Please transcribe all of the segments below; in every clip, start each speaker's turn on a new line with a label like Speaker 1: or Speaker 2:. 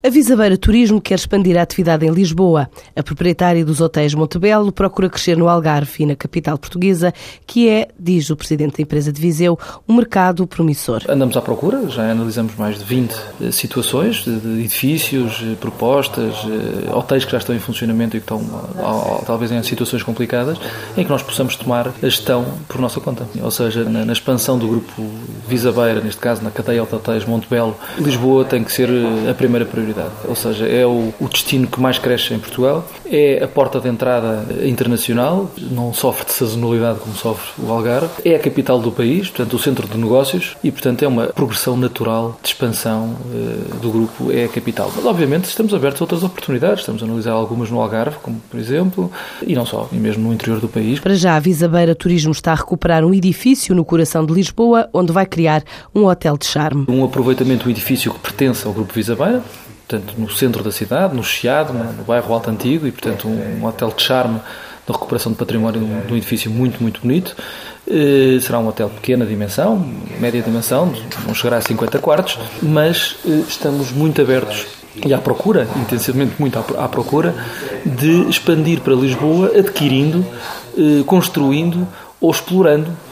Speaker 1: A Visabeira Turismo quer expandir a atividade em Lisboa. A proprietária dos hotéis Montebello procura crescer no Algarve e na capital portuguesa, que é, diz o presidente da empresa de Viseu, um mercado promissor.
Speaker 2: Andamos à procura, já analisamos mais de 20 eh, situações de edifícios, eh, propostas, eh, hotéis que já estão em funcionamento e que estão talvez em situações complicadas, em que nós possamos tomar a gestão por nossa conta. Ou seja, na, expansão do grupo Visabeira, neste caso na cadeia de hotéis Montebello, Lisboa tem que ser a primeira prioridade prioridade. Ou seja, é o, o destino que mais cresce em Portugal, é a porta de entrada internacional, não sofre de sazonalidade como sofre o Algarve, é a capital do país, portanto, o centro de negócios e, portanto, é uma progressão natural de expansão uh, do grupo, é a capital. Mas, obviamente, estamos abertos a outras oportunidades, estamos a analisar algumas no Algarve, como por exemplo, e não só, e mesmo no interior do país.
Speaker 1: Para já, a Visabeira Turismo está a recuperar um edifício no coração de Lisboa, onde vai criar um hotel de charme.
Speaker 2: Um aproveitamento do edifício que pertence ao Grupo Visabeira, portanto, no centro da cidade, no Chiado, no bairro Alto Antigo, e, portanto, um, um hotel de charme da recuperação de património de um edifício muito, muito bonito. Uh, será um hotel de pequena dimensão, média dimensão, não chegará a 50 quartos, mas uh, estamos muito abertos e à procura, intensivamente muito à, procura, de expandir para Lisboa, adquirindo, uh, construindo ou explorando eh,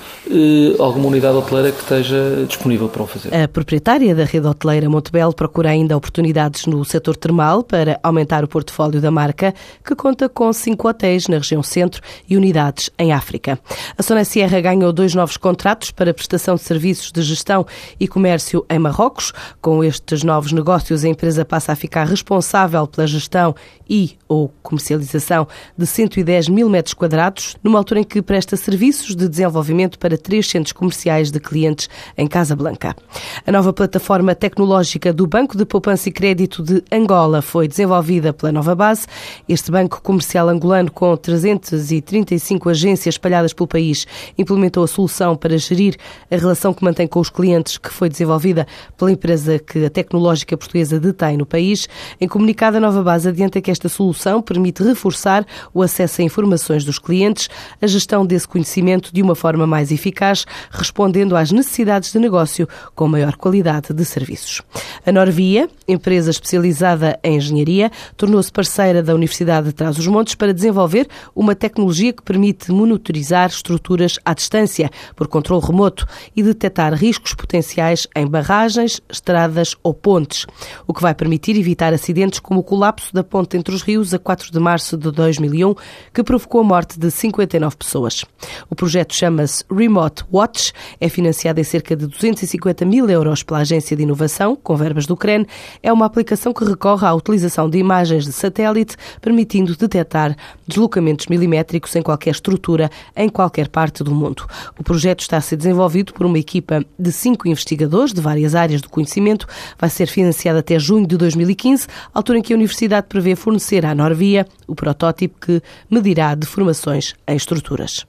Speaker 2: alguma unidade hoteleira que esteja disponível para o fazer.
Speaker 1: A proprietária da rede hoteleira Montebello procura ainda oportunidades no setor termal para aumentar o portfólio da marca, que conta com cinco hotéis na região centro e unidades em África. A Sona Sierra ganhou dois novos contratos para prestação de serviços de gestão e comércio em Marrocos. Com estes novos negócios, a empresa passa a ficar responsável pela gestão e ou comercialização de 110 mil metros quadrados, numa altura em que presta serviços de desenvolvimento para para três centros comerciais de clientes em Casablanca. A nova plataforma tecnológica do Banco de Poupança e Crédito de Angola foi desenvolvida pela Nova Base. Este banco comercial angolano, com 335 agências espalhadas pelo país, implementou a solução para gerir a relação que mantém com os clientes, que foi desenvolvida pela empresa que a tecnológica portuguesa detém no país. Em comunicado, a Nova Base adianta que esta solução permite reforçar o acesso a informações dos clientes, a gestão desse conhecimento de uma forma mais eficaz eficaz, respondendo às necessidades de negócio com maior qualidade de serviços. A Norvia, empresa especializada em engenharia, tornou-se parceira da Universidade de Trás-os-Montes para desenvolver uma tecnologia que permite monitorizar estruturas à distância, por controle remoto, e detectar riscos potenciais em barragens, estradas ou pontes, o que vai permitir evitar acidentes como o colapso da ponte entre os rios a 4 de março de 2001, que provocou a morte de 59 pessoas. O projeto chama-se Remote Watch é financiada em cerca de 250 mil euros pela Agência de Inovação, com verbas do CREN. É uma aplicação que recorre à utilização de imagens de satélite, permitindo detectar deslocamentos milimétricos em qualquer estrutura, em qualquer parte do mundo. O projeto está a ser desenvolvido por uma equipa de cinco investigadores de várias áreas do conhecimento. Vai ser financiado até junho de 2015, altura em que a Universidade prevê fornecer à Norvia o protótipo que medirá deformações em estruturas.